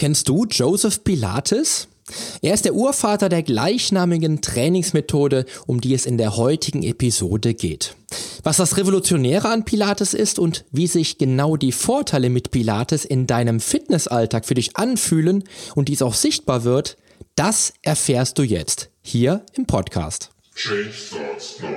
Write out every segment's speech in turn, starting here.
Kennst du Joseph Pilates? Er ist der Urvater der gleichnamigen Trainingsmethode, um die es in der heutigen Episode geht. Was das Revolutionäre an Pilates ist und wie sich genau die Vorteile mit Pilates in deinem Fitnessalltag für dich anfühlen und dies auch sichtbar wird, das erfährst du jetzt hier im Podcast. Change starts now.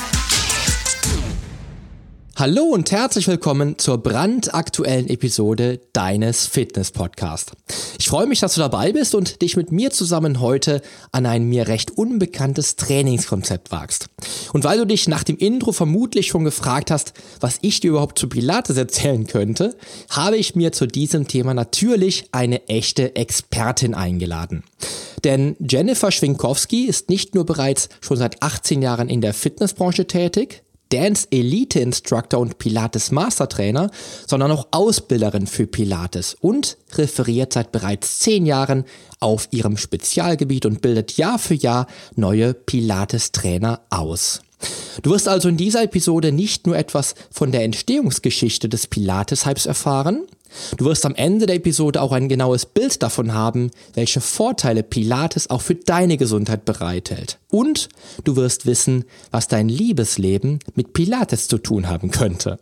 Hallo und herzlich willkommen zur brandaktuellen Episode deines Fitness Podcast. Ich freue mich, dass du dabei bist und dich mit mir zusammen heute an ein mir recht unbekanntes Trainingskonzept wagst. Und weil du dich nach dem Intro vermutlich schon gefragt hast, was ich dir überhaupt zu Pilates erzählen könnte, habe ich mir zu diesem Thema natürlich eine echte Expertin eingeladen. Denn Jennifer Schwinkowski ist nicht nur bereits schon seit 18 Jahren in der Fitnessbranche tätig, Dance Elite Instructor und Pilates Master Trainer, sondern auch Ausbilderin für Pilates und referiert seit bereits zehn Jahren auf ihrem Spezialgebiet und bildet Jahr für Jahr neue Pilates Trainer aus. Du wirst also in dieser Episode nicht nur etwas von der Entstehungsgeschichte des Pilates-Hypes erfahren, Du wirst am Ende der Episode auch ein genaues Bild davon haben, welche Vorteile Pilates auch für deine Gesundheit bereithält. Und du wirst wissen, was dein Liebesleben mit Pilates zu tun haben könnte.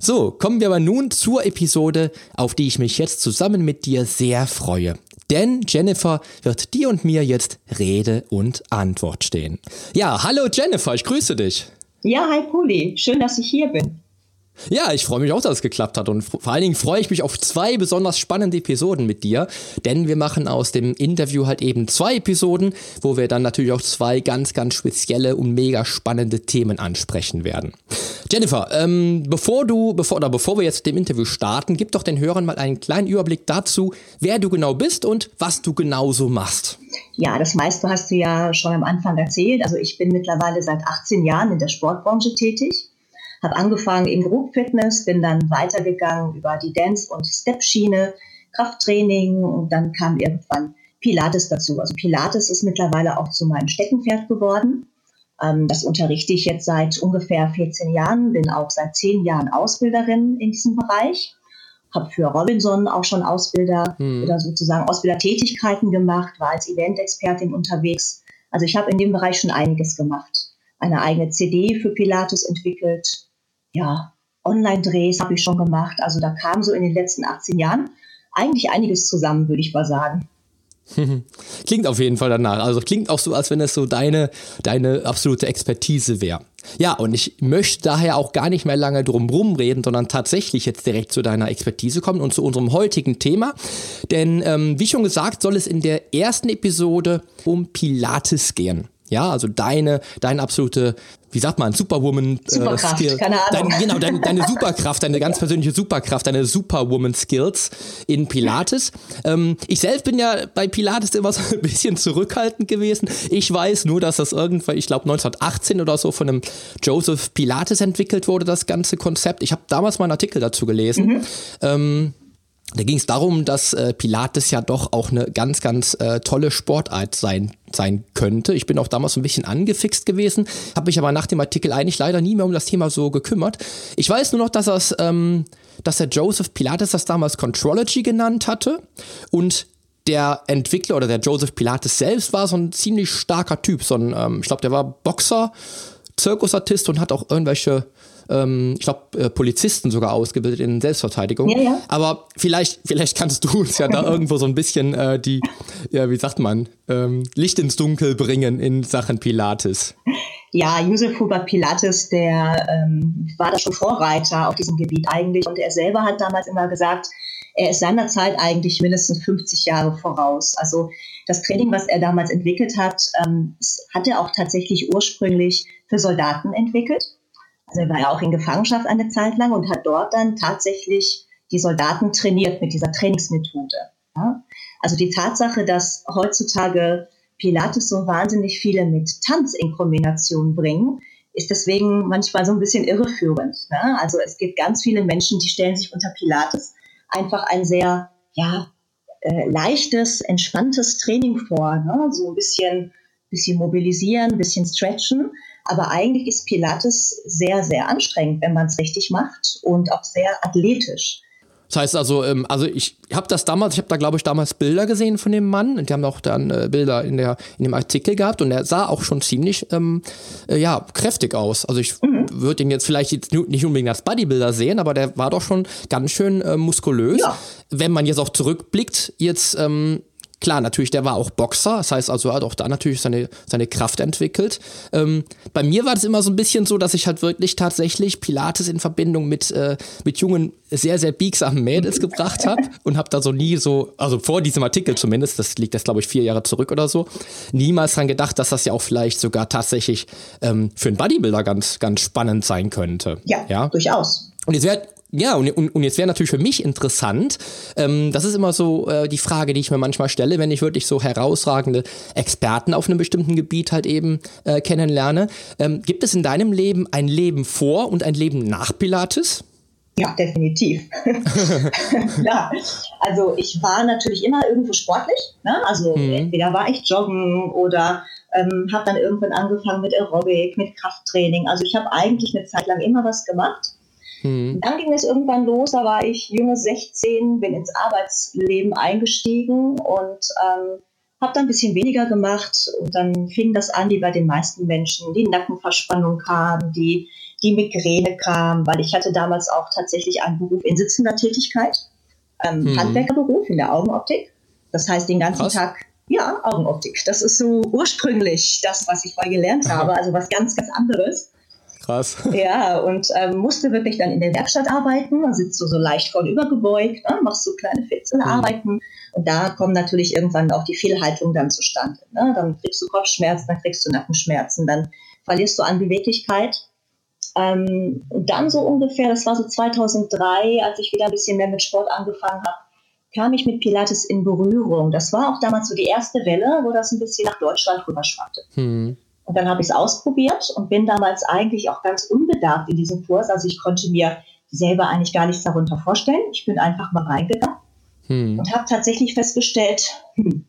So, kommen wir aber nun zur Episode, auf die ich mich jetzt zusammen mit dir sehr freue. Denn Jennifer wird dir und mir jetzt Rede und Antwort stehen. Ja, hallo Jennifer, ich grüße dich. Ja, hi Puli, schön, dass ich hier bin. Ja, ich freue mich auch, dass es geklappt hat und vor allen Dingen freue ich mich auf zwei besonders spannende Episoden mit dir, denn wir machen aus dem Interview halt eben zwei Episoden, wo wir dann natürlich auch zwei ganz, ganz spezielle und mega spannende Themen ansprechen werden. Jennifer, ähm, bevor du, bevor oder bevor wir jetzt dem Interview starten, gib doch den Hörern mal einen kleinen Überblick dazu, wer du genau bist und was du genau so machst. Ja, das meiste hast du ja schon am Anfang erzählt. Also ich bin mittlerweile seit 18 Jahren in der Sportbranche tätig habe angefangen im Group Fitness, bin dann weitergegangen über die Dance- und Step-Schiene, Krafttraining und dann kam irgendwann Pilates dazu. Also Pilates ist mittlerweile auch zu meinem Steckenpferd geworden. Ähm, das unterrichte ich jetzt seit ungefähr 14 Jahren, bin auch seit 10 Jahren Ausbilderin in diesem Bereich. Habe für Robinson auch schon Ausbilder hm. oder sozusagen Ausbildertätigkeiten gemacht, war als Event-Expertin unterwegs. Also ich habe in dem Bereich schon einiges gemacht. Eine eigene CD für Pilates entwickelt, ja, Online-Drehs habe ich schon gemacht. Also da kam so in den letzten 18 Jahren eigentlich einiges zusammen, würde ich mal sagen. klingt auf jeden Fall danach. Also klingt auch so, als wenn es so deine, deine absolute Expertise wäre. Ja, und ich möchte daher auch gar nicht mehr lange drum rumreden, sondern tatsächlich jetzt direkt zu deiner Expertise kommen und zu unserem heutigen Thema. Denn ähm, wie schon gesagt, soll es in der ersten Episode um Pilates gehen. Ja, also deine, deine absolute, wie sagt man, Superwoman äh, Superkraft, Skill. Keine Ahnung. Dein, genau, deine, deine Superkraft, deine ganz persönliche Superkraft, deine Superwoman Skills in Pilates. Ähm, ich selbst bin ja bei Pilates immer so ein bisschen zurückhaltend gewesen. Ich weiß nur, dass das irgendwann, ich glaube 1918 oder so von einem Joseph Pilates entwickelt wurde, das ganze Konzept. Ich habe damals mal einen Artikel dazu gelesen. Mhm. Ähm, da ging es darum, dass äh, Pilates ja doch auch eine ganz, ganz äh, tolle Sportart sein, sein könnte. Ich bin auch damals ein bisschen angefixt gewesen, habe mich aber nach dem Artikel eigentlich leider nie mehr um das Thema so gekümmert. Ich weiß nur noch, dass, das, ähm, dass der Joseph Pilates das damals Contrology genannt hatte und der Entwickler oder der Joseph Pilates selbst war so ein ziemlich starker Typ. So ein, ähm, ich glaube, der war Boxer, Zirkusartist und hat auch irgendwelche ähm, ich glaube, äh, Polizisten sogar ausgebildet in Selbstverteidigung. Ja, ja. Aber vielleicht, vielleicht kannst du uns ja da irgendwo so ein bisschen äh, die, ja, wie sagt man, ähm, Licht ins Dunkel bringen in Sachen Pilates. Ja, Josef Hubert Pilates, der ähm, war da schon Vorreiter auf diesem Gebiet eigentlich. Und er selber hat damals immer gesagt, er ist seiner Zeit eigentlich mindestens 50 Jahre voraus. Also das Training, was er damals entwickelt hat, ähm, hat er auch tatsächlich ursprünglich für Soldaten entwickelt. Also er war ja auch in Gefangenschaft eine Zeit lang und hat dort dann tatsächlich die Soldaten trainiert mit dieser Trainingsmethode. Ja? Also die Tatsache, dass heutzutage Pilates so wahnsinnig viele mit Tanz in Kombination bringen, ist deswegen manchmal so ein bisschen irreführend. Ne? Also es gibt ganz viele Menschen, die stellen sich unter Pilates einfach ein sehr ja, äh, leichtes, entspanntes Training vor. Ne? So ein bisschen, bisschen mobilisieren, ein bisschen stretchen. Aber eigentlich ist Pilates sehr, sehr anstrengend, wenn man es richtig macht und auch sehr athletisch. Das heißt also, ähm, also ich habe das damals, ich habe da glaube ich damals Bilder gesehen von dem Mann und die haben auch dann äh, Bilder in, der, in dem Artikel gehabt und er sah auch schon ziemlich ähm, äh, ja, kräftig aus. Also ich mhm. würde ihn jetzt vielleicht jetzt nicht unbedingt als Bodybuilder sehen, aber der war doch schon ganz schön äh, muskulös. Ja. Wenn man jetzt auch zurückblickt, jetzt ähm, Klar, natürlich, der war auch Boxer, das heißt also, er hat auch da natürlich seine, seine Kraft entwickelt. Ähm, bei mir war das immer so ein bisschen so, dass ich halt wirklich tatsächlich Pilates in Verbindung mit, äh, mit jungen, sehr, sehr biegsamen Mädels gebracht habe und habe da so nie so, also vor diesem Artikel zumindest, das liegt jetzt glaube ich vier Jahre zurück oder so, niemals dran gedacht, dass das ja auch vielleicht sogar tatsächlich ähm, für einen Bodybuilder ganz, ganz spannend sein könnte. Ja, ja? durchaus. Und jetzt wäre ja, und, und, und jetzt wäre natürlich für mich interessant, ähm, das ist immer so äh, die Frage, die ich mir manchmal stelle, wenn ich wirklich so herausragende Experten auf einem bestimmten Gebiet halt eben äh, kennenlerne. Ähm, gibt es in deinem Leben ein Leben vor und ein Leben nach Pilates? Ja, definitiv. ja, also ich war natürlich immer irgendwo sportlich. Ne? Also mhm. entweder war ich joggen oder ähm, habe dann irgendwann angefangen mit Aerobic, mit Krafttraining. Also ich habe eigentlich eine Zeit lang immer was gemacht. Mhm. Dann ging es irgendwann los, da war ich junge 16, bin ins Arbeitsleben eingestiegen und ähm, habe dann ein bisschen weniger gemacht und dann fing das an, wie bei den meisten Menschen, die Nackenverspannung kam, die, die Migräne kam, weil ich hatte damals auch tatsächlich einen Beruf in sitzender Tätigkeit, ähm, mhm. Handwerkerberuf in der Augenoptik. Das heißt, den ganzen Krass. Tag, ja, Augenoptik. Das ist so ursprünglich das, was ich vorher gelernt habe, also was ganz, ganz anderes. Krass. Ja, und ähm, musste wirklich dann in der Werkstatt arbeiten. Da sitzt du so leicht vornübergebeugt, ne? machst so kleine Fitzel mhm. Und da kommen natürlich irgendwann auch die Fehlhaltungen dann zustande. Ne? Dann kriegst du Kopfschmerzen, dann kriegst du Nackenschmerzen, dann verlierst du an Beweglichkeit. Ähm, und dann so ungefähr, das war so 2003, als ich wieder ein bisschen mehr mit Sport angefangen habe, kam ich mit Pilates in Berührung. Das war auch damals so die erste Welle, wo das ein bisschen nach Deutschland rüberschwappte. Hm. Und dann habe ich es ausprobiert und bin damals eigentlich auch ganz unbedarft in diesem Kurs. Also ich konnte mir selber eigentlich gar nichts darunter vorstellen. Ich bin einfach mal reingegangen hm. und habe tatsächlich festgestellt, hm,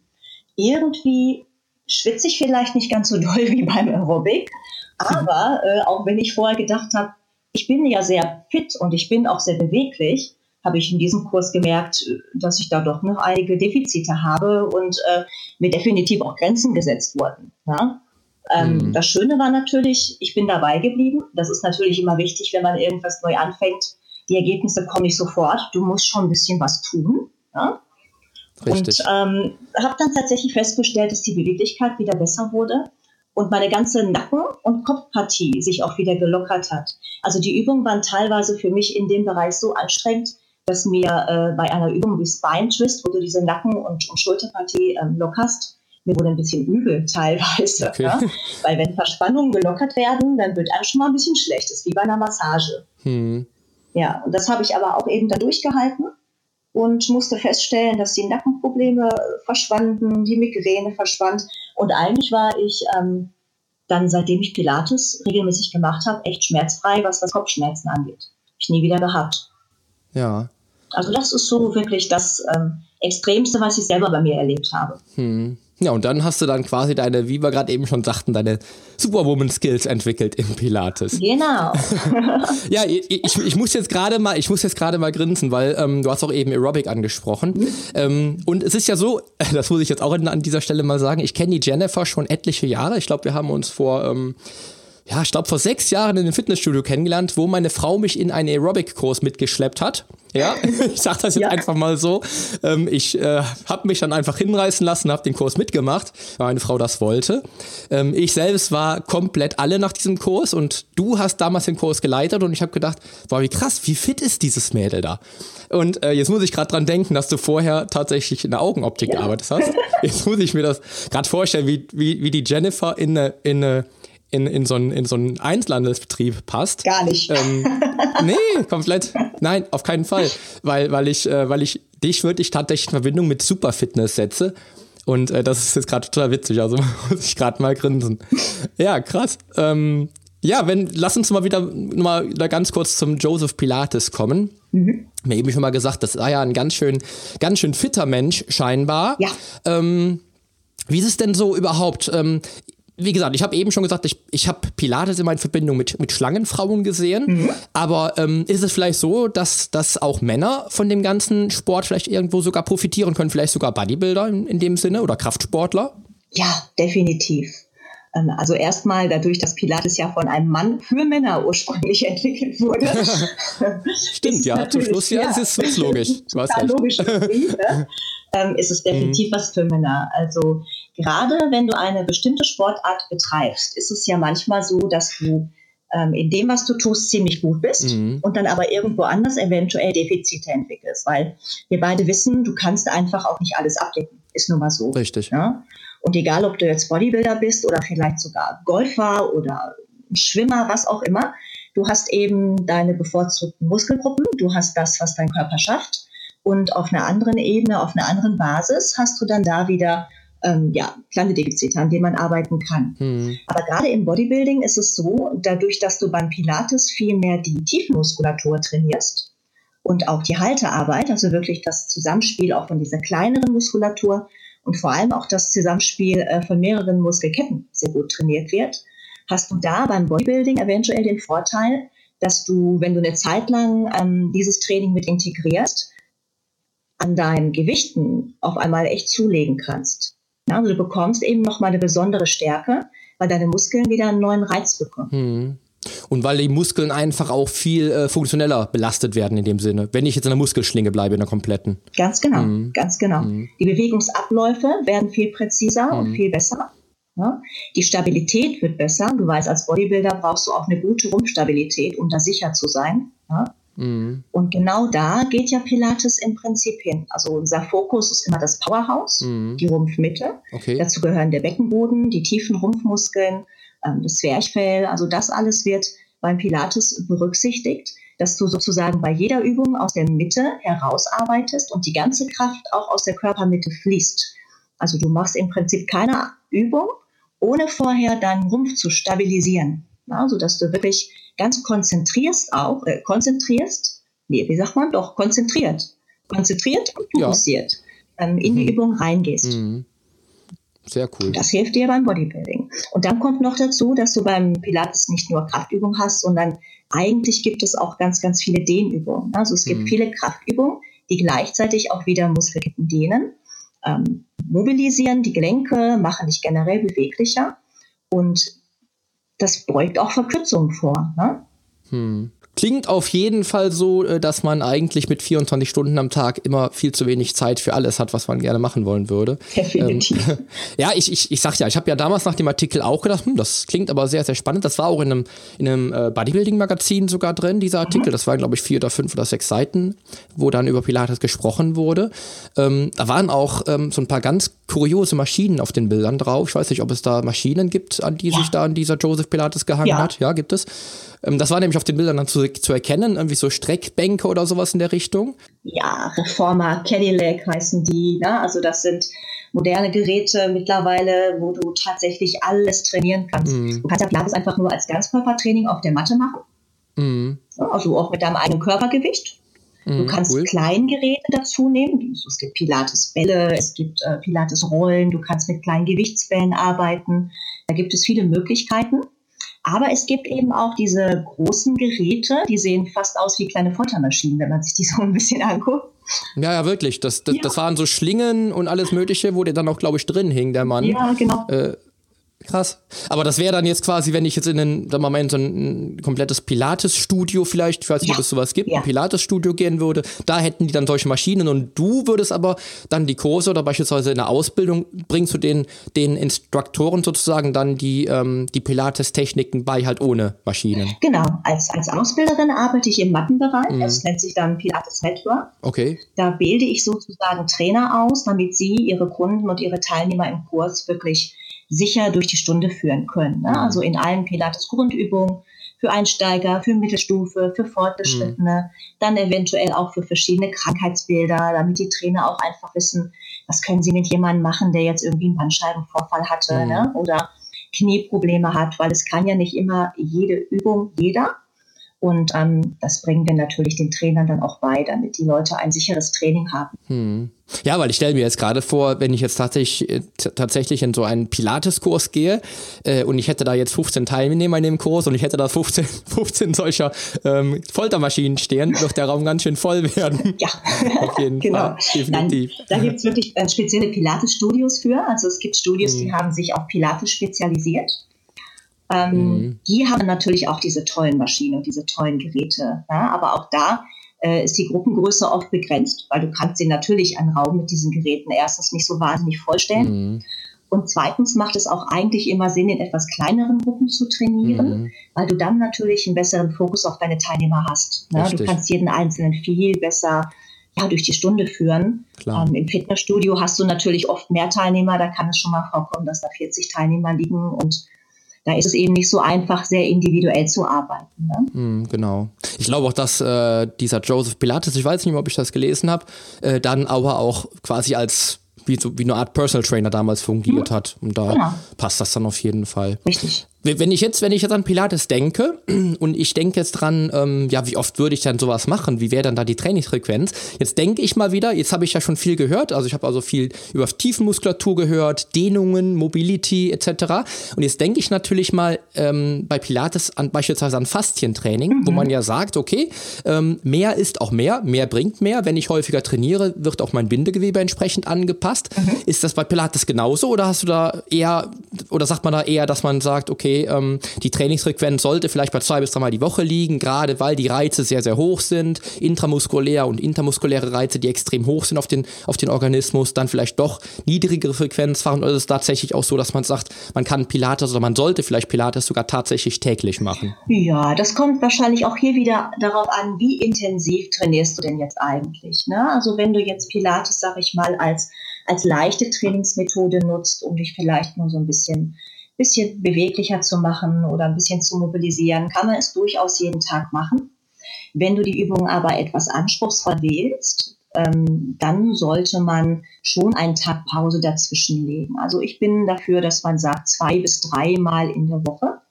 irgendwie schwitze ich vielleicht nicht ganz so doll wie beim Aerobic. Aber äh, auch wenn ich vorher gedacht habe, ich bin ja sehr fit und ich bin auch sehr beweglich, habe ich in diesem Kurs gemerkt, dass ich da doch noch einige Defizite habe und äh, mir definitiv auch Grenzen gesetzt wurden. Ja? Ähm, mhm. Das Schöne war natürlich, ich bin dabei geblieben. Das ist natürlich immer wichtig, wenn man irgendwas neu anfängt. Die Ergebnisse kommen nicht sofort. Du musst schon ein bisschen was tun. Ja? Richtig. Und ähm, habe dann tatsächlich festgestellt, dass die Beweglichkeit wieder besser wurde und meine ganze Nacken- und Kopfpartie sich auch wieder gelockert hat. Also die Übungen waren teilweise für mich in dem Bereich so anstrengend, dass mir äh, bei einer Übung wie Spine Twist, wo du diese Nacken- und, und Schulterpartie ähm, lockerst, mir wurde ein bisschen übel teilweise. Okay. Ja? Weil wenn Verspannungen gelockert werden, dann wird einem schon mal ein bisschen schlecht. Das ist wie bei einer Massage. Hm. Ja, und das habe ich aber auch eben da durchgehalten und musste feststellen, dass die Nackenprobleme verschwanden, die Migräne verschwand. Und eigentlich war ich ähm, dann, seitdem ich Pilates regelmäßig gemacht habe, echt schmerzfrei, was das Kopfschmerzen angeht. Hab ich nie wieder gehabt. Ja. Also das ist so wirklich das ähm, Extremste, was ich selber bei mir erlebt habe. Hm. Ja, und dann hast du dann quasi deine, wie wir gerade eben schon sagten, deine Superwoman-Skills entwickelt im Pilates. Genau. ja, ich, ich, ich, muss jetzt gerade mal, ich muss jetzt gerade mal grinsen, weil ähm, du hast auch eben Aerobic angesprochen. Mhm. Ähm, und es ist ja so, das muss ich jetzt auch an dieser Stelle mal sagen, ich kenne die Jennifer schon etliche Jahre. Ich glaube, wir haben uns vor ähm, ja, ich glaube, vor sechs Jahren in einem Fitnessstudio kennengelernt, wo meine Frau mich in einen Aerobic-Kurs mitgeschleppt hat. Ja, ich sage das jetzt ja. einfach mal so. Ähm, ich äh, habe mich dann einfach hinreißen lassen, habe den Kurs mitgemacht, weil meine Frau das wollte. Ähm, ich selbst war komplett alle nach diesem Kurs und du hast damals den Kurs geleitet und ich habe gedacht, wow, wie krass, wie fit ist dieses Mädel da? Und äh, jetzt muss ich gerade dran denken, dass du vorher tatsächlich in der Augenoptik ja. gearbeitet hast. Jetzt muss ich mir das gerade vorstellen, wie, wie, wie die Jennifer in eine, in eine in, in, so einen, in so einen Einzelhandelsbetrieb passt. Gar nicht. Ähm, nee, komplett. Nein, auf keinen Fall. Weil, weil ich, äh, weil ich dich wirklich tatsächlich in Verbindung mit Superfitness setze. Und äh, das ist jetzt gerade total witzig, also muss ich gerade mal grinsen. Ja, krass. Ähm, ja, wenn, lass uns mal wieder mal da ganz kurz zum Joseph Pilates kommen. Mhm. Mir eben schon mal gesagt, das war ja ein ganz schön, ganz schön fitter Mensch, scheinbar. Ja. Ähm, wie ist es denn so überhaupt? Ähm, wie gesagt, ich habe eben schon gesagt, ich, ich habe Pilates immer in Verbindung mit, mit Schlangenfrauen gesehen. Mhm. Aber ähm, ist es vielleicht so, dass, dass auch Männer von dem ganzen Sport vielleicht irgendwo sogar profitieren können? Vielleicht sogar Bodybuilder in, in dem Sinne oder Kraftsportler? Ja, definitiv. Ähm, also erstmal dadurch, dass Pilates ja von einem Mann für Männer ursprünglich entwickelt wurde. Stimmt, ja, zum Schluss ja, ja. ist es logisch. Du hast recht. logisch. Ne? Ähm, ist es definitiv mhm. was für Männer. Also gerade wenn du eine bestimmte Sportart betreibst, ist es ja manchmal so, dass du ähm, in dem, was du tust, ziemlich gut bist mhm. und dann aber irgendwo anders eventuell Defizite entwickelst, weil wir beide wissen, du kannst einfach auch nicht alles abdecken. Ist nun mal so. Richtig. Ja? Und egal, ob du jetzt Bodybuilder bist oder vielleicht sogar Golfer oder Schwimmer, was auch immer, du hast eben deine bevorzugten Muskelgruppen, du hast das, was dein Körper schafft und auf einer anderen Ebene, auf einer anderen Basis hast du dann da wieder ähm, ja, kleine Defizite, an denen man arbeiten kann. Mhm. Aber gerade im Bodybuilding ist es so, dadurch, dass du beim Pilates viel mehr die Tiefenmuskulatur trainierst und auch die Haltearbeit, also wirklich das Zusammenspiel auch von dieser kleineren Muskulatur und vor allem auch das Zusammenspiel äh, von mehreren Muskelketten sehr gut trainiert wird, hast du da beim Bodybuilding eventuell den Vorteil, dass du, wenn du eine Zeit lang ähm, dieses Training mit integrierst, an deinen Gewichten auf einmal echt zulegen kannst. Ja, also du bekommst eben nochmal eine besondere Stärke, weil deine Muskeln wieder einen neuen Reiz bekommen. Hm. Und weil die Muskeln einfach auch viel äh, funktioneller belastet werden in dem Sinne, wenn ich jetzt in der Muskelschlinge bleibe, in der kompletten. Ganz genau, hm. ganz genau. Hm. Die Bewegungsabläufe werden viel präziser und hm. viel besser. Ja? Die Stabilität wird besser. Du weißt, als Bodybuilder brauchst du auch eine gute Rumpfstabilität, um da sicher zu sein. Ja? Mhm. Und genau da geht ja Pilates im Prinzip hin. Also unser Fokus ist immer das Powerhouse, mhm. die Rumpfmitte. Okay. Dazu gehören der Beckenboden, die tiefen Rumpfmuskeln, ähm, das Zwerchfell. Also das alles wird beim Pilates berücksichtigt, dass du sozusagen bei jeder Übung aus der Mitte herausarbeitest und die ganze Kraft auch aus der Körpermitte fließt. Also du machst im Prinzip keine Übung, ohne vorher deinen Rumpf zu stabilisieren. Ja, sodass du wirklich ganz konzentrierst auch, äh, konzentrierst, nee, wie sagt man doch, konzentriert, konzentriert und fokussiert ja. ähm, in mhm. die Übung reingehst. Mhm. Sehr cool. Das hilft dir beim Bodybuilding. Und dann kommt noch dazu, dass du beim Pilates nicht nur Kraftübungen hast, sondern eigentlich gibt es auch ganz, ganz viele Dehnübungen. Also es gibt mhm. viele Kraftübungen, die gleichzeitig auch wieder Muskelketten dehnen, ähm, mobilisieren die Gelenke, machen dich generell beweglicher. Und das beugt auch Verkürzungen vor. Ne? Hm. Klingt auf jeden Fall so, äh, dass man eigentlich mit 24 Stunden am Tag immer viel zu wenig Zeit für alles hat, was man gerne machen wollen würde. Definitiv. Ähm, ja, ich, ich, ich sag ja, ich habe ja damals nach dem Artikel auch gedacht, hm, das klingt aber sehr, sehr spannend. Das war auch in einem, in einem äh, Bodybuilding-Magazin sogar drin, dieser Artikel. Mhm. Das waren, glaube ich, vier oder fünf oder sechs Seiten, wo dann über Pilates gesprochen wurde. Ähm, da waren auch ähm, so ein paar ganz kuriose Maschinen auf den Bildern drauf. Ich weiß nicht, ob es da Maschinen gibt, an die ja. sich da an dieser Joseph Pilates gehangen ja. hat. Ja, gibt es. Ähm, das war nämlich auf den Bildern dann zu, zu erkennen, irgendwie so Streckbänke oder sowas in der Richtung. Ja, Reformer Cadillac heißen die. Ne? Also das sind moderne Geräte mittlerweile, wo du tatsächlich alles trainieren kannst. Mhm. Du kannst ja Pilates einfach nur als Ganzkörpertraining auf der Matte machen. Mhm. Also auch mit deinem eigenen Körpergewicht. Du mhm, kannst cool. Kleingeräte dazu nehmen. Es gibt Pilates-Bälle, es gibt äh, Pilates-Rollen, du kannst mit kleinen Gewichtsbällen arbeiten. Da gibt es viele Möglichkeiten. Aber es gibt eben auch diese großen Geräte, die sehen fast aus wie kleine Foltermaschinen, wenn man sich die so ein bisschen anguckt. Ja, ja, wirklich. Das, das, ja. das waren so Schlingen und alles Mögliche, wo der dann auch, glaube ich, drin hing, der Mann. Ja, genau. Äh, Krass. Aber das wäre dann jetzt quasi, wenn ich jetzt in ein, sagen wir mal, in so ein, komplettes Pilates-Studio vielleicht, ich weiß nicht, ja. ob es sowas gibt, ja. ein Pilates-Studio gehen würde, da hätten die dann solche Maschinen und du würdest aber dann die Kurse oder beispielsweise in der Ausbildung bringen zu den, den Instruktoren sozusagen dann die, ähm, die Pilates-Techniken bei, halt ohne Maschinen. Genau. Als, als Ausbilderin arbeite ich im Mattenbereich. Mhm. Das nennt sich dann Pilates Network. Okay. Da bilde ich sozusagen Trainer aus, damit sie ihre Kunden und ihre Teilnehmer im Kurs wirklich sicher durch die Stunde führen können. Ne? Also in allen Pilates-Grundübungen für Einsteiger, für Mittelstufe, für Fortgeschrittene, mhm. dann eventuell auch für verschiedene Krankheitsbilder, damit die Trainer auch einfach wissen, was können sie mit jemandem machen, der jetzt irgendwie einen Bandscheibenvorfall hatte mhm. ne? oder Knieprobleme hat, weil es kann ja nicht immer jede Übung jeder. Und ähm, das bringen wir natürlich den Trainern dann auch bei, damit die Leute ein sicheres Training haben. Hm. Ja, weil ich stelle mir jetzt gerade vor, wenn ich jetzt tatsächlich, äh, tatsächlich in so einen Pilates-Kurs gehe äh, und ich hätte da jetzt 15 Teilnehmer in dem Kurs und ich hätte da 15, 15 solcher ähm, Foltermaschinen stehen, wird der Raum ganz schön voll werden. Ja, auf jeden genau. Fall. Definitiv. Nein, da gibt es wirklich äh, spezielle Pilates-Studios für. Also es gibt Studios, hm. die haben sich auf Pilates spezialisiert. Ähm, mhm. Die haben natürlich auch diese tollen Maschinen und diese tollen Geräte. Ja? Aber auch da äh, ist die Gruppengröße oft begrenzt, weil du kannst sie natürlich einen Raum mit diesen Geräten erstens nicht so wahnsinnig vollstellen. Mhm. Und zweitens macht es auch eigentlich immer Sinn, in etwas kleineren Gruppen zu trainieren, mhm. weil du dann natürlich einen besseren Fokus auf deine Teilnehmer hast. Ne? Du kannst jeden Einzelnen viel besser ja, durch die Stunde führen. Ähm, Im Fitnessstudio hast du natürlich oft mehr Teilnehmer, da kann es schon mal vorkommen, dass da 40 Teilnehmer liegen und da ist es eben nicht so einfach, sehr individuell zu arbeiten. Ne? Mm, genau. Ich glaube auch, dass äh, dieser Joseph Pilates, ich weiß nicht mehr, ob ich das gelesen habe, äh, dann aber auch quasi als wie, so, wie eine Art Personal Trainer damals fungiert mhm. hat. Und da genau. passt das dann auf jeden Fall. Richtig. Wenn ich jetzt, wenn ich jetzt an Pilates denke und ich denke jetzt dran, ähm, ja, wie oft würde ich dann sowas machen? Wie wäre dann da die Trainingsfrequenz? Jetzt denke ich mal wieder, jetzt habe ich ja schon viel gehört, also ich habe also viel über Tiefenmuskulatur gehört, Dehnungen, Mobility etc. Und jetzt denke ich natürlich mal ähm, bei Pilates an beispielsweise an Faszientraining, mhm. wo man ja sagt, okay, ähm, mehr ist auch mehr, mehr bringt mehr. Wenn ich häufiger trainiere, wird auch mein Bindegewebe entsprechend angepasst. Mhm. Ist das bei Pilates genauso oder hast du da eher, oder sagt man da eher, dass man sagt, okay, ähm, die Trainingsfrequenz sollte vielleicht bei zwei bis dreimal die Woche liegen, gerade weil die Reize sehr, sehr hoch sind, intramuskulär und intermuskuläre Reize, die extrem hoch sind auf den, auf den Organismus, dann vielleicht doch niedrigere Frequenz fahren. Oder ist es tatsächlich auch so, dass man sagt, man kann Pilates oder man sollte vielleicht Pilates sogar tatsächlich täglich machen? Ja, das kommt wahrscheinlich auch hier wieder darauf an, wie intensiv trainierst du denn jetzt eigentlich. Ne? Also wenn du jetzt Pilates, sag ich mal, als als leichte Trainingsmethode nutzt, um dich vielleicht nur so ein bisschen bisschen beweglicher zu machen oder ein bisschen zu mobilisieren, kann man es durchaus jeden Tag machen. Wenn du die Übung aber etwas anspruchsvoll wählst, ähm, dann sollte man schon einen Tag Pause dazwischen legen. Also ich bin dafür, dass man sagt, zwei bis dreimal in der Woche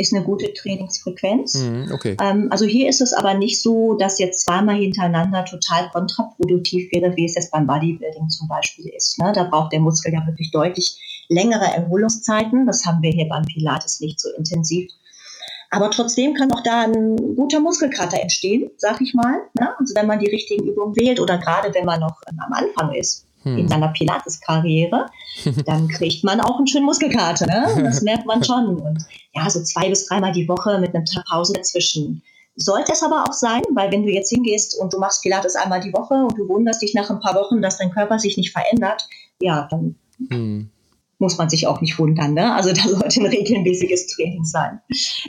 ist eine gute Trainingsfrequenz. Mhm, okay. Ähm, also hier ist es aber nicht so, dass jetzt zweimal hintereinander total kontraproduktiv wäre, wie es jetzt beim Bodybuilding zum Beispiel ist. Ne? Da braucht der Muskel ja wirklich deutlich längere Erholungszeiten. Das haben wir hier beim Pilates nicht so intensiv. Aber trotzdem kann auch da ein guter Muskelkater entstehen, sag ich mal. Ne? Also wenn man die richtigen Übungen wählt oder gerade wenn man noch am Anfang ist hm. in seiner Pilates-Karriere, dann kriegt man auch einen schönen Muskelkater. Ne? Das merkt man schon. Und ja, so zwei bis dreimal die Woche mit einer Pause dazwischen. Sollte es aber auch sein, weil wenn du jetzt hingehst und du machst Pilates einmal die Woche und du wunderst dich nach ein paar Wochen, dass dein Körper sich nicht verändert, ja, dann hm muss man sich auch nicht wundern. Ne? Also da sollte ein regelmäßiges Training sein.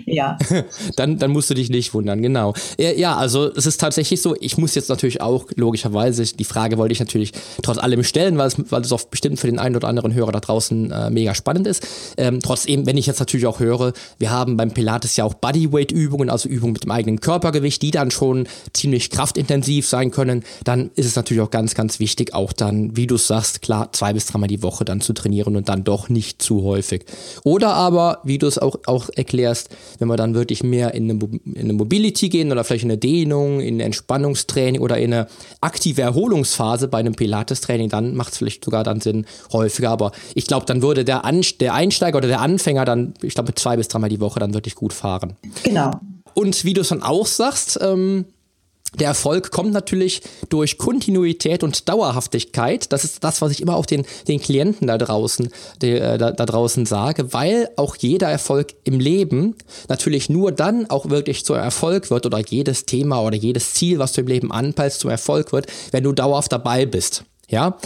Ja. dann, dann musst du dich nicht wundern, genau. Ja, also es ist tatsächlich so, ich muss jetzt natürlich auch, logischerweise, die Frage wollte ich natürlich trotz allem stellen, weil es, weil es auch bestimmt für den einen oder anderen Hörer da draußen äh, mega spannend ist. Ähm, trotzdem, wenn ich jetzt natürlich auch höre, wir haben beim Pilates ja auch Bodyweight-Übungen, also Übungen mit dem eigenen Körpergewicht, die dann schon ziemlich kraftintensiv sein können, dann ist es natürlich auch ganz, ganz wichtig, auch dann, wie du sagst, klar, zwei bis dreimal die Woche dann zu trainieren und dann dann doch nicht zu häufig. Oder aber, wie du es auch, auch erklärst, wenn wir dann wirklich mehr in eine, in eine Mobility gehen oder vielleicht in eine Dehnung, in ein Entspannungstraining oder in eine aktive Erholungsphase bei einem Pilates-Training, dann macht es vielleicht sogar dann Sinn häufiger. Aber ich glaube, dann würde der, An der Einsteiger oder der Anfänger dann, ich glaube, zwei bis dreimal die Woche dann wirklich gut fahren. Genau. Und wie du es dann auch sagst, ähm, der Erfolg kommt natürlich durch Kontinuität und Dauerhaftigkeit. Das ist das, was ich immer auch den, den Klienten da draußen, die, äh, da, da draußen sage, weil auch jeder Erfolg im Leben natürlich nur dann auch wirklich zum Erfolg wird oder jedes Thema oder jedes Ziel, was du im Leben anpeilst, zum Erfolg wird, wenn du dauerhaft dabei bist. Ja,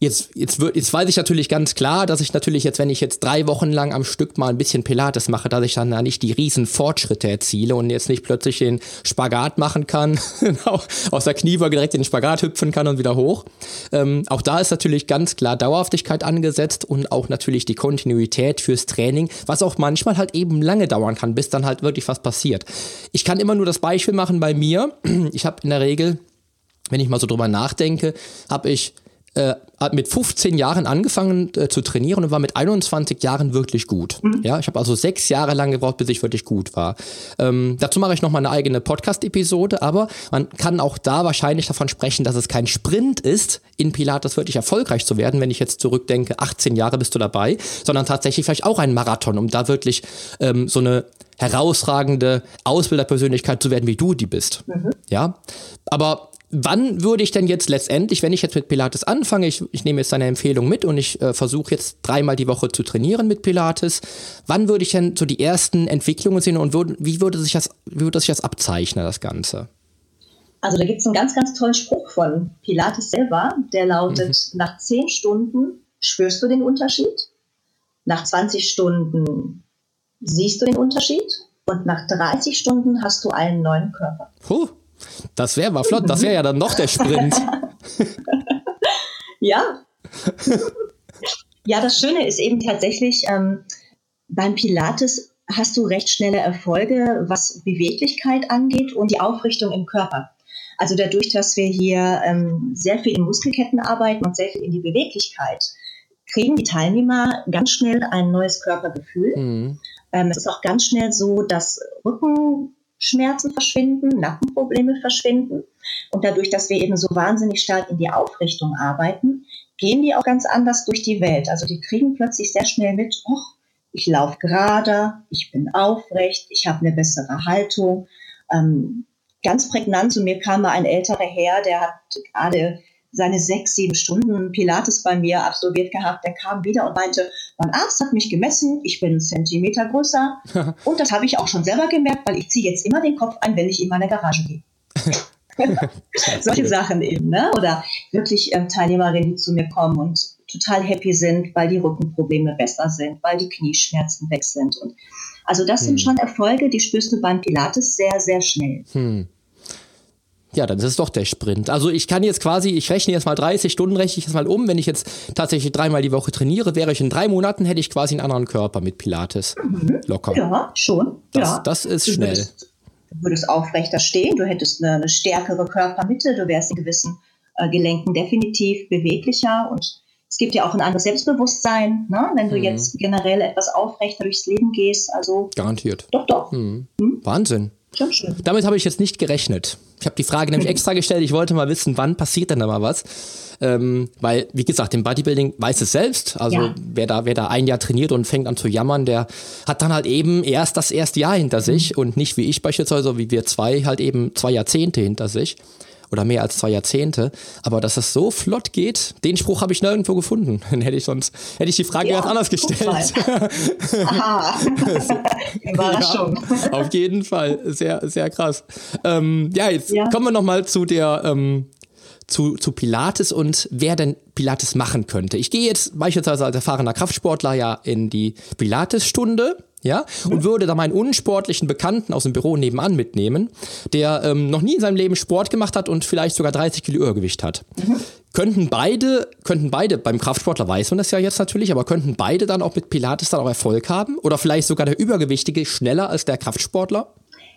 jetzt, jetzt, jetzt weiß ich natürlich ganz klar, dass ich natürlich jetzt, wenn ich jetzt drei Wochen lang am Stück mal ein bisschen Pilates mache, dass ich dann da nicht die riesen Fortschritte erziele und jetzt nicht plötzlich den Spagat machen kann, genau, aus der Kniebeuge direkt in den Spagat hüpfen kann und wieder hoch. Ähm, auch da ist natürlich ganz klar Dauerhaftigkeit angesetzt und auch natürlich die Kontinuität fürs Training, was auch manchmal halt eben lange dauern kann, bis dann halt wirklich was passiert. Ich kann immer nur das Beispiel machen bei mir. Ich habe in der Regel wenn ich mal so drüber nachdenke, habe ich äh, hat mit 15 Jahren angefangen äh, zu trainieren und war mit 21 Jahren wirklich gut. Mhm. Ja, ich habe also sechs Jahre lang gebraucht, bis ich wirklich gut war. Ähm, dazu mache ich noch mal eine eigene Podcast-Episode, aber man kann auch da wahrscheinlich davon sprechen, dass es kein Sprint ist, in Pilates wirklich erfolgreich zu werden, wenn ich jetzt zurückdenke, 18 Jahre bist du dabei, sondern tatsächlich vielleicht auch ein Marathon, um da wirklich ähm, so eine herausragende Ausbilderpersönlichkeit zu werden, wie du die bist. Mhm. Ja, aber wann würde ich denn jetzt letztendlich, wenn ich jetzt mit Pilates anfange, ich, ich nehme jetzt deine Empfehlung mit und ich äh, versuche jetzt dreimal die Woche zu trainieren mit Pilates, wann würde ich denn so die ersten Entwicklungen sehen und würd, wie würde sich das, wie würde sich das abzeichnen, das Ganze? Also da gibt es einen ganz, ganz tollen Spruch von Pilates selber, der lautet, mhm. nach zehn Stunden spürst du den Unterschied, nach 20 Stunden siehst du den Unterschied und nach 30 Stunden hast du einen neuen Körper. Puh. Das wäre mal flott, das wäre ja dann noch der Sprint. ja. ja, das Schöne ist eben tatsächlich, ähm, beim Pilates hast du recht schnelle Erfolge, was Beweglichkeit angeht und die Aufrichtung im Körper. Also dadurch, dass wir hier ähm, sehr viel in Muskelketten arbeiten und sehr viel in die Beweglichkeit, kriegen die Teilnehmer ganz schnell ein neues Körpergefühl. Mhm. Ähm, es ist auch ganz schnell so, dass Rücken Schmerzen verschwinden, Nackenprobleme verschwinden. Und dadurch, dass wir eben so wahnsinnig stark in die Aufrichtung arbeiten, gehen die auch ganz anders durch die Welt. Also die kriegen plötzlich sehr schnell mit, oh, ich laufe gerade, ich bin aufrecht, ich habe eine bessere Haltung. Ähm, ganz prägnant zu mir kam mal ein älterer Herr, der hat gerade seine sechs, sieben Stunden Pilates bei mir absolviert gehabt. Der kam wieder und meinte, mein Arzt hat mich gemessen, ich bin einen Zentimeter größer. und das habe ich auch schon selber gemerkt, weil ich ziehe jetzt immer den Kopf ein, wenn ich in meine Garage gehe. Solche Sachen eben, ne? Oder wirklich ähm, Teilnehmerinnen, die zu mir kommen und total happy sind, weil die Rückenprobleme besser sind, weil die Knieschmerzen weg sind. Und also das hm. sind schon Erfolge, die spürst du beim Pilates sehr, sehr schnell. Hm. Ja, dann ist es doch der Sprint. Also ich kann jetzt quasi, ich rechne jetzt mal 30 Stunden, rechne ich jetzt mal um. Wenn ich jetzt tatsächlich dreimal die Woche trainiere, wäre ich in drei Monaten, hätte ich quasi einen anderen Körper mit Pilates. Mhm. Locker. Ja, schon. Das, ja. das ist du schnell. Würdest, du würdest aufrechter stehen, du hättest eine, eine stärkere Körpermitte, du wärst in gewissen äh, Gelenken definitiv beweglicher und es gibt ja auch ein anderes Selbstbewusstsein, ne? wenn du mhm. jetzt generell etwas aufrechter durchs Leben gehst. Also Garantiert. Doch, doch. Mhm. Mhm. Wahnsinn. Damit habe ich jetzt nicht gerechnet. Ich habe die Frage nämlich extra gestellt. Ich wollte mal wissen, wann passiert denn da mal was? Ähm, weil, wie gesagt, im Bodybuilding weiß es selbst. Also ja. wer da, wer da ein Jahr trainiert und fängt an zu jammern, der hat dann halt eben erst das erste Jahr hinter sich mhm. und nicht wie ich beispielsweise, wie wir zwei, halt eben zwei Jahrzehnte hinter sich oder mehr als zwei Jahrzehnte. Aber dass es so flott geht, den Spruch habe ich nirgendwo gefunden. Dann hätte ich sonst, hätte ich die Frage ja, ganz anders gestellt. Aha. Überraschung. Ja, auf jeden Fall. Sehr, sehr krass. Ähm, ja, jetzt ja. kommen wir nochmal zu der, ähm, zu, zu Pilates und wer denn Pilates machen könnte. Ich gehe jetzt beispielsweise als erfahrener Kraftsportler ja in die Pilates-Stunde ja, und würde da meinen unsportlichen Bekannten aus dem Büro nebenan mitnehmen, der ähm, noch nie in seinem Leben Sport gemacht hat und vielleicht sogar 30 Kilo Übergewicht hat. Mhm. Könnten beide, könnten beide, beim Kraftsportler weiß man das ja jetzt natürlich, aber könnten beide dann auch mit Pilates dann auch Erfolg haben? Oder vielleicht sogar der Übergewichtige schneller als der Kraftsportler?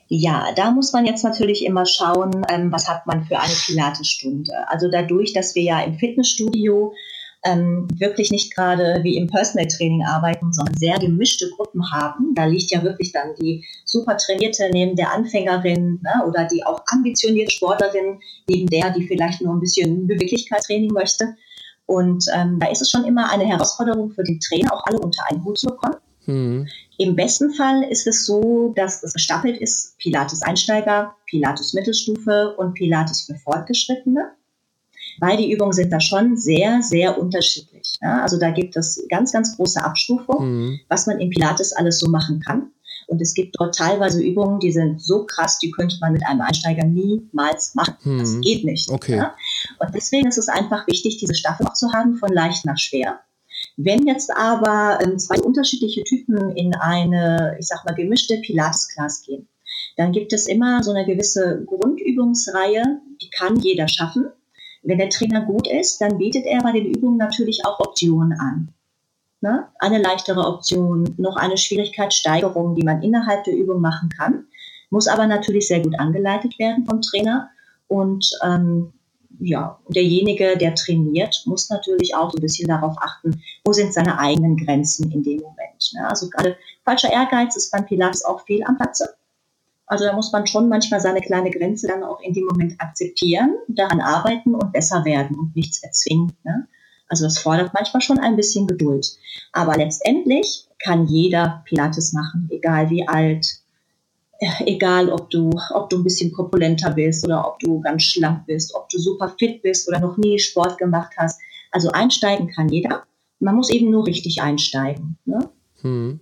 Ja, da muss man jetzt natürlich immer schauen, ähm, was hat man für eine Pilatesstunde. Also dadurch, dass wir ja im Fitnessstudio ähm, wirklich nicht gerade wie im Personal Training arbeiten, sondern sehr gemischte Gruppen haben. Da liegt ja wirklich dann die super trainierte neben der Anfängerin ne, oder die auch ambitionierte Sportlerin neben der, die vielleicht nur ein bisschen Beweglichkeitstraining möchte. Und ähm, da ist es schon immer eine Herausforderung für den Trainer, auch alle unter einen Hut zu bekommen. Mhm. Im besten Fall ist es so, dass es gestaffelt ist, Pilates Einsteiger, Pilates Mittelstufe und Pilates für Fortgeschrittene weil die Übungen sind da schon sehr, sehr unterschiedlich. Ja, also da gibt es ganz, ganz große Abstufungen, mhm. was man im Pilates alles so machen kann. Und es gibt dort teilweise Übungen, die sind so krass, die könnte man mit einem Einsteiger niemals machen. Mhm. Das geht nicht. Okay. Ja? Und deswegen ist es einfach wichtig, diese Staffel auch zu haben, von leicht nach schwer. Wenn jetzt aber ähm, zwei unterschiedliche Typen in eine, ich sag mal, gemischte Pilates-Class gehen, dann gibt es immer so eine gewisse Grundübungsreihe, die kann jeder schaffen. Wenn der Trainer gut ist, dann bietet er bei den Übungen natürlich auch Optionen an. Ne? Eine leichtere Option, noch eine Schwierigkeitssteigerung, die man innerhalb der Übung machen kann, muss aber natürlich sehr gut angeleitet werden vom Trainer. Und ähm, ja, derjenige, der trainiert, muss natürlich auch so ein bisschen darauf achten, wo sind seine eigenen Grenzen in dem Moment. Ne? Also gerade falscher Ehrgeiz ist beim Pilates auch fehl am Platze. Also da muss man schon manchmal seine kleine Grenze dann auch in dem Moment akzeptieren, daran arbeiten und besser werden und nichts erzwingen. Ne? Also das fordert manchmal schon ein bisschen Geduld. Aber letztendlich kann jeder Pilates machen, egal wie alt, äh, egal ob du, ob du ein bisschen korpulenter bist oder ob du ganz schlank bist, ob du super fit bist oder noch nie Sport gemacht hast. Also einsteigen kann jeder. Man muss eben nur richtig einsteigen. Ne? Hm.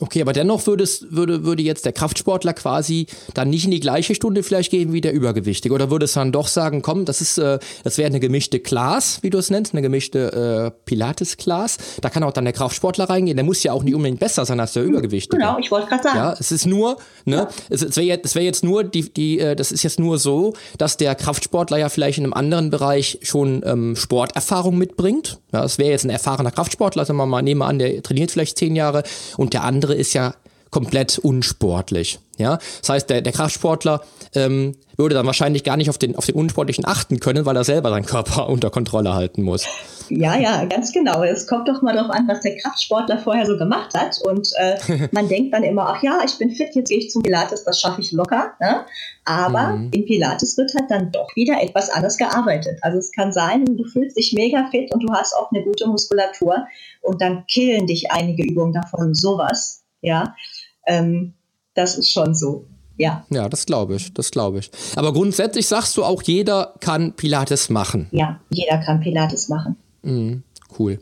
Okay, aber dennoch würde, es, würde, würde jetzt der Kraftsportler quasi dann nicht in die gleiche Stunde vielleicht gehen wie der Übergewichtige. Oder würde es dann doch sagen, komm, das ist, äh, das wäre eine gemischte Class, wie du es nennst, eine gemischte äh, Pilates-Class. Da kann auch dann der Kraftsportler reingehen. Der muss ja auch nicht unbedingt besser sein als der Übergewichtige. Genau, ich wollte gerade sagen. Ja, es ist nur, ne, ja. es, es wäre jetzt, wär jetzt nur die, die, äh, das ist jetzt nur so, dass der Kraftsportler ja vielleicht in einem anderen Bereich schon ähm, Sporterfahrung mitbringt. Ja, es wäre jetzt ein erfahrener Kraftsportler, also mal, nehmen wir an, der trainiert vielleicht zehn Jahre und der andere andere ist ja komplett unsportlich. Ja, das heißt, der, der Kraftsportler ähm, würde dann wahrscheinlich gar nicht auf den, auf den Unsportlichen achten können, weil er selber seinen Körper unter Kontrolle halten muss. Ja, ja, ganz genau. Es kommt doch mal darauf an, was der Kraftsportler vorher so gemacht hat. Und äh, man denkt dann immer, ach ja, ich bin fit, jetzt gehe ich zum Pilates, das schaffe ich locker. Ne? Aber mhm. im Pilates wird halt dann doch wieder etwas anders gearbeitet. Also es kann sein, du fühlst dich mega fit und du hast auch eine gute Muskulatur und dann killen dich einige Übungen davon sowas ja, ähm, das ist schon so. Ja. Ja, das glaube ich, das glaube ich. Aber grundsätzlich sagst du auch, jeder kann Pilates machen. Ja, jeder kann Pilates machen. Mhm, cool.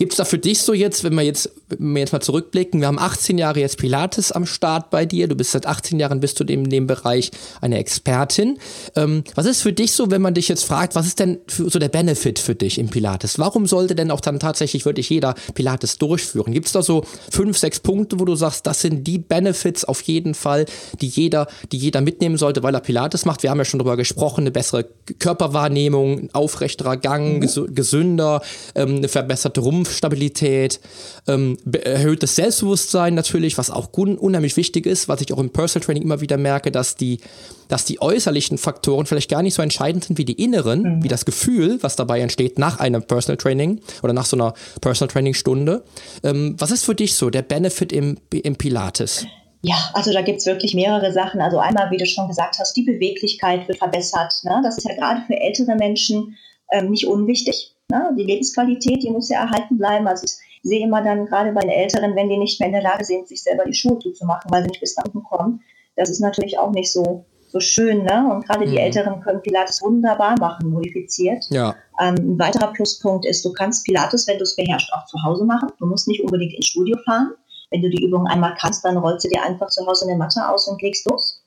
Gibt es da für dich so jetzt, wenn wir jetzt, wenn wir jetzt mal zurückblicken, wir haben 18 Jahre jetzt Pilates am Start bei dir, du bist seit 18 Jahren bist du in dem Bereich eine Expertin. Ähm, was ist für dich so, wenn man dich jetzt fragt, was ist denn für, so der Benefit für dich im Pilates? Warum sollte denn auch dann tatsächlich wirklich jeder Pilates durchführen? Gibt es da so fünf, sechs Punkte, wo du sagst, das sind die Benefits auf jeden Fall, die jeder, die jeder mitnehmen sollte, weil er Pilates macht? Wir haben ja schon darüber gesprochen, eine bessere Körperwahrnehmung, ein aufrechterer Gang, mhm. gesünder, ähm, eine verbesserte Rumpf Stabilität, ähm, erhöhtes Selbstbewusstsein natürlich, was auch un unheimlich wichtig ist, was ich auch im Personal Training immer wieder merke, dass die, dass die äußerlichen Faktoren vielleicht gar nicht so entscheidend sind wie die inneren, mhm. wie das Gefühl, was dabei entsteht nach einem Personal Training oder nach so einer Personal Training Stunde. Ähm, was ist für dich so der Benefit im, im Pilates? Ja, also da gibt es wirklich mehrere Sachen. Also einmal, wie du schon gesagt hast, die Beweglichkeit wird verbessert. Ne? Das ist ja gerade für ältere Menschen ähm, nicht unwichtig. Ne? Die Lebensqualität, die muss ja erhalten bleiben. Also ich sehe immer dann gerade bei den Älteren, wenn die nicht mehr in der Lage sind, sich selber die Schuhe zuzumachen, weil sie nicht bis da unten kommen, das ist natürlich auch nicht so, so schön. Ne? Und gerade mhm. die Älteren können Pilates wunderbar machen, modifiziert. Ja. Ähm, ein weiterer Pluspunkt ist, du kannst Pilates, wenn du es beherrschst, auch zu Hause machen. Du musst nicht unbedingt ins Studio fahren. Wenn du die Übung einmal kannst, dann rollst du dir einfach zu Hause eine Matte aus und legst los.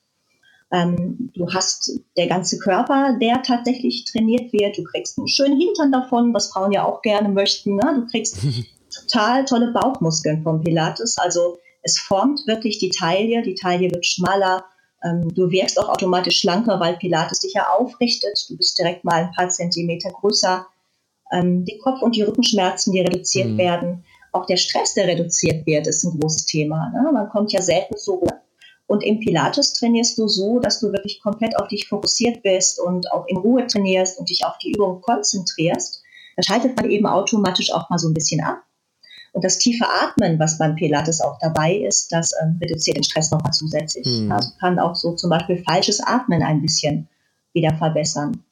Ähm, du hast der ganze Körper, der tatsächlich trainiert wird. Du kriegst einen schönen Hintern davon, was Frauen ja auch gerne möchten. Ne? Du kriegst total tolle Bauchmuskeln vom Pilates. Also es formt wirklich die Taille. Die Taille wird schmaler. Ähm, du wirkst auch automatisch schlanker, weil Pilates dich ja aufrichtet. Du bist direkt mal ein paar Zentimeter größer. Ähm, die Kopf- und die Rückenschmerzen, die reduziert mhm. werden. Auch der Stress, der reduziert wird, ist ein großes Thema. Ne? Man kommt ja selten so und im Pilates trainierst du so, dass du wirklich komplett auf dich fokussiert bist und auch in Ruhe trainierst und dich auf die Übung konzentrierst. Da schaltet man eben automatisch auch mal so ein bisschen ab. Und das tiefe Atmen, was beim Pilates auch dabei ist, das ähm, reduziert den Stress nochmal zusätzlich. Mhm. Also kann auch so zum Beispiel falsches Atmen ein bisschen wieder verbessern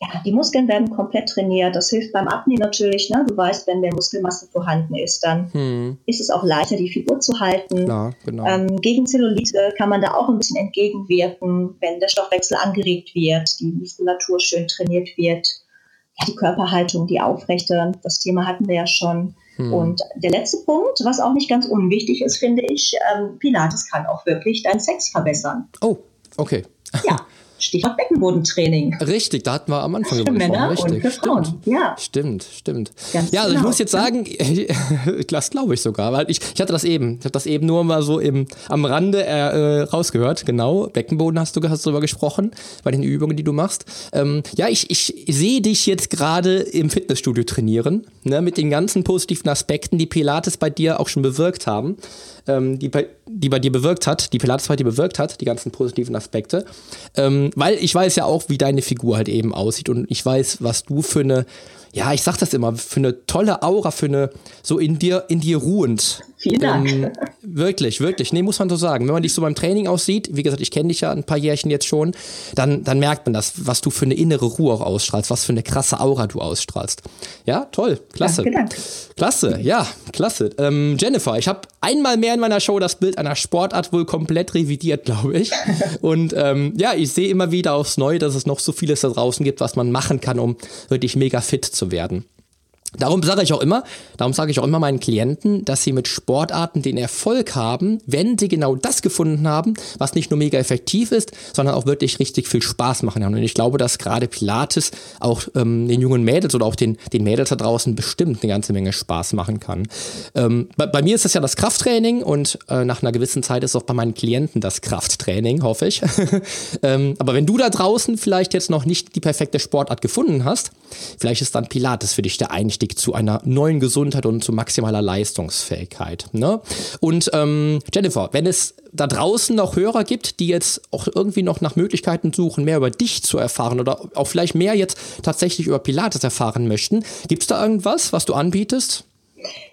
ja, die Muskeln werden komplett trainiert. Das hilft beim Abnehmen natürlich. Ne? Du weißt, wenn mehr Muskelmasse vorhanden ist, dann hm. ist es auch leichter, die Figur zu halten. Klar, genau. ähm, gegen Zellulite kann man da auch ein bisschen entgegenwirken, wenn der Stoffwechsel angeregt wird, die Muskulatur schön trainiert wird. Ja, die Körperhaltung, die aufrechte, das Thema hatten wir ja schon. Hm. Und der letzte Punkt, was auch nicht ganz unwichtig ist, finde ich, ähm, Pilates kann auch wirklich deinen Sex verbessern. Oh, okay. Ja. Stichwort Beckenbodentraining. Richtig, da hatten wir am Anfang für Männer richtig. und für Frauen. Stimmt. Ja. Stimmt, stimmt. Ganz ja, also ich genau. muss jetzt sagen, das glaube ich sogar, weil ich, ich hatte das eben, ich habe das eben nur mal so im, am Rande äh, rausgehört, genau. Beckenboden hast du hast drüber gesprochen, bei den Übungen, die du machst. Ähm, ja, ich, ich sehe dich jetzt gerade im Fitnessstudio trainieren, ne, mit den ganzen positiven Aspekten, die Pilates bei dir auch schon bewirkt haben, ähm, die, bei, die bei dir bewirkt hat, die Pilates bei dir bewirkt hat, die ganzen positiven Aspekte. Ähm, weil ich weiß ja auch, wie deine Figur halt eben aussieht und ich weiß, was du für eine, ja, ich sag das immer, für eine tolle Aura, für eine, so in dir, in dir ruhend. Vielen Dank. Ähm, wirklich, wirklich. Nee, muss man so sagen. Wenn man dich so beim Training aussieht, wie gesagt, ich kenne dich ja ein paar Jährchen jetzt schon, dann, dann merkt man das, was du für eine innere Ruhe auch ausstrahlst, was für eine krasse Aura du ausstrahlst. Ja, toll, klasse. Danke. Klasse, ja, klasse. Ähm, Jennifer, ich habe einmal mehr in meiner Show das Bild einer Sportart wohl komplett revidiert, glaube ich. Und ähm, ja, ich sehe immer wieder aufs Neue, dass es noch so vieles da draußen gibt, was man machen kann, um wirklich mega fit zu werden. Darum sage ich auch immer, darum sage ich auch immer meinen Klienten, dass sie mit Sportarten den Erfolg haben, wenn sie genau das gefunden haben, was nicht nur mega effektiv ist, sondern auch wirklich richtig viel Spaß machen kann. Und ich glaube, dass gerade Pilates auch ähm, den jungen Mädels oder auch den, den Mädels da draußen bestimmt eine ganze Menge Spaß machen kann. Ähm, bei, bei mir ist das ja das Krafttraining und äh, nach einer gewissen Zeit ist auch bei meinen Klienten das Krafttraining, hoffe ich. ähm, aber wenn du da draußen vielleicht jetzt noch nicht die perfekte Sportart gefunden hast, vielleicht ist dann Pilates für dich der Einstieg zu einer neuen Gesundheit und zu maximaler Leistungsfähigkeit. Ne? Und ähm, Jennifer, wenn es da draußen noch Hörer gibt, die jetzt auch irgendwie noch nach Möglichkeiten suchen, mehr über dich zu erfahren oder auch vielleicht mehr jetzt tatsächlich über Pilates erfahren möchten, gibt es da irgendwas, was du anbietest?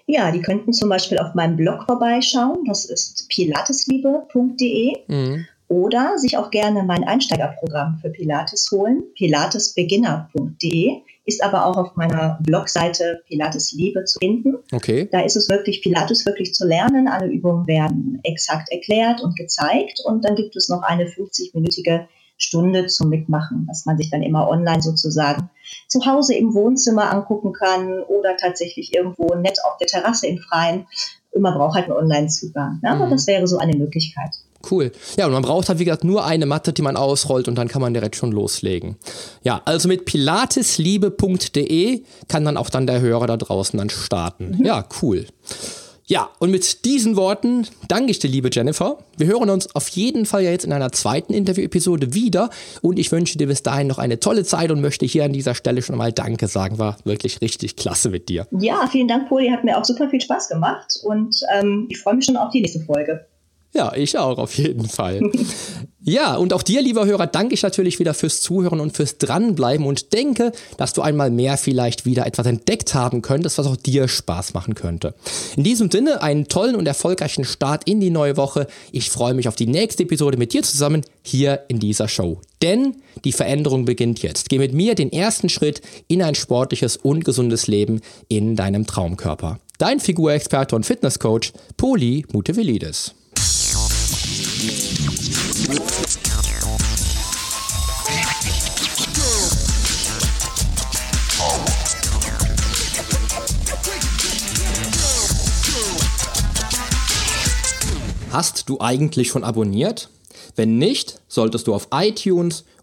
Ja, die könnten zum Beispiel auf meinem Blog vorbeischauen. Das ist pilatesliebe.de. Mhm. Oder sich auch gerne mein Einsteigerprogramm für Pilates holen, pilatesbeginner.de, ist aber auch auf meiner Blogseite Pilates Liebe zu finden. Okay. Da ist es wirklich, Pilates wirklich zu lernen. Alle Übungen werden exakt erklärt und gezeigt. Und dann gibt es noch eine 50-minütige Stunde zum Mitmachen, was man sich dann immer online sozusagen zu Hause im Wohnzimmer angucken kann oder tatsächlich irgendwo nett auf der Terrasse im Freien. Man braucht halt einen Online-Zugang. Ne? Aber Mhm. das wäre so eine Möglichkeit. Cool. Ja, und man braucht halt, wie gesagt, nur eine Matte, die man ausrollt und dann kann man direkt schon loslegen. Ja, also mit pilatesliebe.de kann dann auch dann der Hörer da draußen dann starten. Ja, cool. Ja, und mit diesen Worten danke ich dir, liebe Jennifer. Wir hören uns auf jeden Fall ja jetzt in einer zweiten Interview-Episode wieder und ich wünsche dir bis dahin noch eine tolle Zeit und möchte hier an dieser Stelle schon mal Danke sagen. War wirklich richtig klasse mit dir. Ja, vielen Dank, Poli. Hat mir auch super viel Spaß gemacht und ähm, ich freue mich schon auf die nächste Folge. Ja, ich auch, auf jeden Fall. Ja, und auch dir, lieber Hörer, danke ich natürlich wieder fürs Zuhören und fürs Dranbleiben und denke, dass du einmal mehr vielleicht wieder etwas entdeckt haben könntest, was auch dir Spaß machen könnte. In diesem Sinne, einen tollen und erfolgreichen Start in die neue Woche. Ich freue mich auf die nächste Episode mit dir zusammen hier in dieser Show. Denn die Veränderung beginnt jetzt. Geh mit mir den ersten Schritt in ein sportliches und gesundes Leben in deinem Traumkörper. Dein Figurexperte und Fitnesscoach, Poli Mutevelidis. Hast du eigentlich schon abonniert? Wenn nicht, solltest du auf iTunes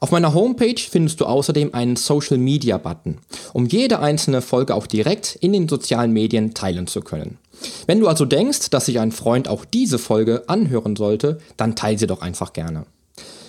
Auf meiner Homepage findest du außerdem einen Social Media Button, um jede einzelne Folge auch direkt in den sozialen Medien teilen zu können. Wenn du also denkst, dass sich ein Freund auch diese Folge anhören sollte, dann teile sie doch einfach gerne.